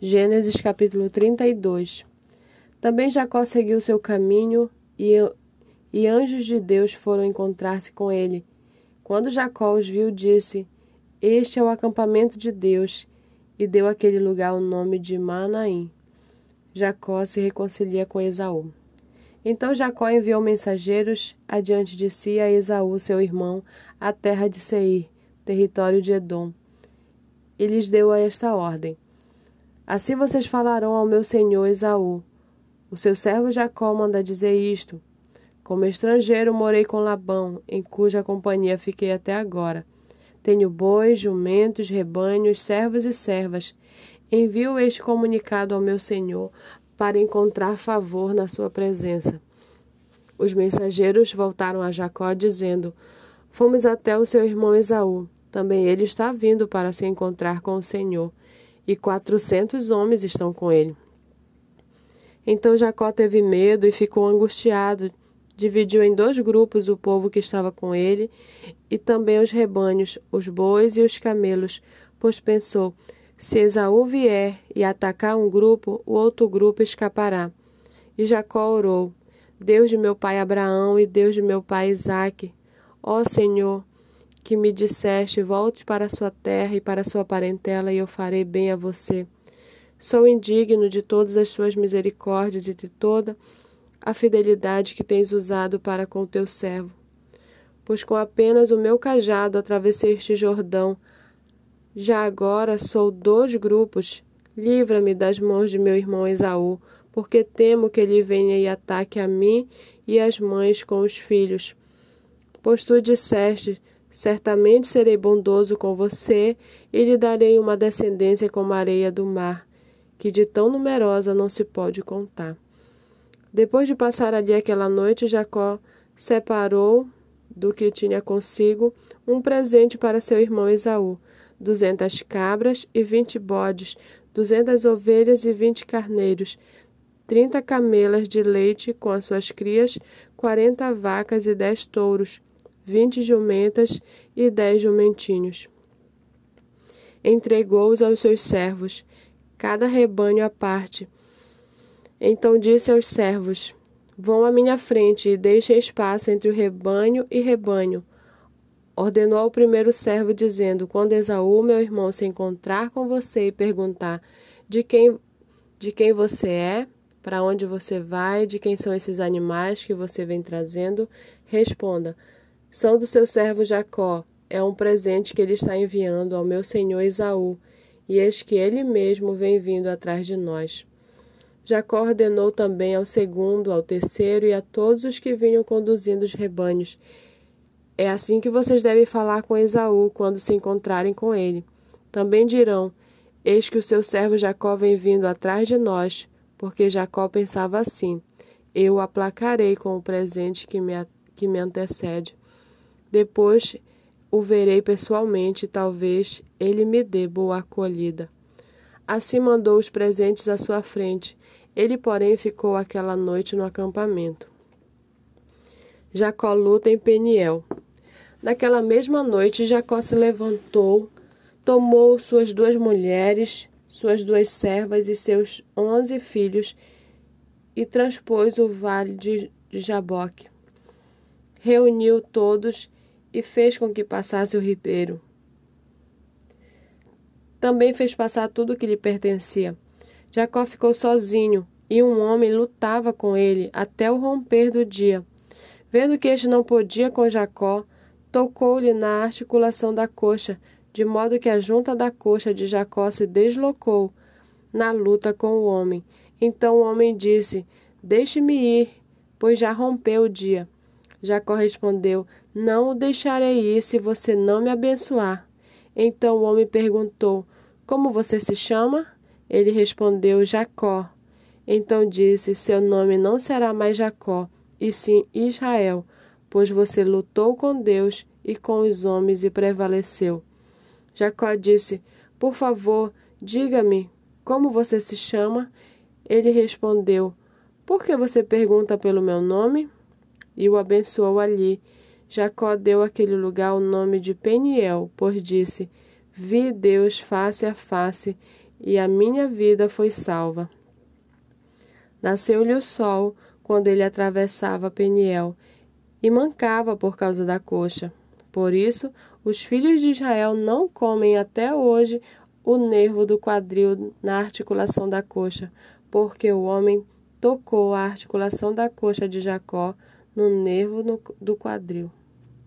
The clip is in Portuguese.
Gênesis capítulo 32 Também Jacó seguiu seu caminho e, e anjos de Deus foram encontrar-se com ele. Quando Jacó os viu, disse: Este é o acampamento de Deus, e deu àquele lugar o nome de Manaim. Jacó se reconcilia com Esaú. Então Jacó enviou mensageiros adiante de si a Esaú, seu irmão, à terra de Seir, território de Edom. E lhes deu esta ordem: Assim vocês falarão ao meu senhor Esaú. O seu servo Jacó manda dizer isto: Como estrangeiro morei com Labão, em cuja companhia fiquei até agora. Tenho bois, jumentos, rebanhos, servos e servas. Envio este comunicado ao meu senhor para encontrar favor na sua presença. Os mensageiros voltaram a Jacó, dizendo: Fomos até o seu irmão Esaú. Também ele está vindo para se encontrar com o Senhor, e quatrocentos homens estão com ele. Então Jacó teve medo e ficou angustiado. Dividiu em dois grupos o povo que estava com ele e também os rebanhos, os bois e os camelos, pois pensou: se Esaú vier e atacar um grupo, o outro grupo escapará. E Jacó orou: Deus de meu pai Abraão e Deus de meu pai Isaque, ó Senhor, que me disseste: volte para sua terra e para sua parentela, e eu farei bem a você. Sou indigno de todas as suas misericórdias e de toda a fidelidade que tens usado para com teu servo. Pois com apenas o meu cajado atravessei este Jordão, já agora sou dois grupos. Livra-me das mãos de meu irmão Esaú, porque temo que ele venha e ataque a mim e as mães com os filhos. Pois tu disseste: Certamente serei bondoso com você e lhe darei uma descendência como a areia do mar, que de tão numerosa não se pode contar. Depois de passar ali aquela noite, Jacó separou do que tinha consigo um presente para seu irmão Esaú duzentas cabras e vinte bodes, duzentas ovelhas e vinte carneiros, trinta camelas de leite com as suas crias, quarenta vacas e dez touros, vinte jumentas e dez jumentinhos. Entregou-os aos seus servos, cada rebanho à parte. Então disse aos servos: Vão à minha frente e deixem espaço entre o rebanho e rebanho ordenou ao primeiro servo, dizendo: Quando Esaú, meu irmão, se encontrar com você e perguntar de quem, de quem você é, para onde você vai, de quem são esses animais que você vem trazendo, responda: São do seu servo Jacó. É um presente que ele está enviando ao meu senhor Esaú, e eis que ele mesmo vem vindo atrás de nós. Jacó ordenou também ao segundo, ao terceiro e a todos os que vinham conduzindo os rebanhos é assim que vocês devem falar com Esaú quando se encontrarem com ele. Também dirão: Eis que o seu servo Jacó vem vindo atrás de nós, porque Jacó pensava assim: Eu o aplacarei com o presente que me, que me antecede. Depois o verei pessoalmente talvez ele me dê boa acolhida. Assim mandou os presentes à sua frente. Ele, porém, ficou aquela noite no acampamento. Jacó luta em Peniel. Naquela mesma noite, Jacó se levantou, tomou suas duas mulheres, suas duas servas e seus onze filhos e transpôs o vale de Jaboque. Reuniu todos e fez com que passasse o ribeiro. Também fez passar tudo o que lhe pertencia. Jacó ficou sozinho e um homem lutava com ele até o romper do dia. Vendo que este não podia com Jacó, tocou-lhe na articulação da coxa, de modo que a junta da coxa de Jacó se deslocou na luta com o homem. Então o homem disse: Deixe-me ir, pois já rompeu o dia. Jacó respondeu: Não o deixarei ir se você não me abençoar. Então o homem perguntou: Como você se chama? Ele respondeu: Jacó. Então disse: Seu nome não será mais Jacó, e sim Israel pois você lutou com Deus e com os homens e prevaleceu. Jacó disse: Por favor, diga-me como você se chama. Ele respondeu: Por que você pergunta pelo meu nome? E o abençoou ali. Jacó deu àquele lugar o nome de Peniel, pois disse: Vi Deus face a face, e a minha vida foi salva. Nasceu-lhe o sol quando ele atravessava Peniel e mancava por causa da coxa. Por isso, os filhos de Israel não comem até hoje o nervo do quadril na articulação da coxa, porque o homem tocou a articulação da coxa de Jacó no nervo do quadril.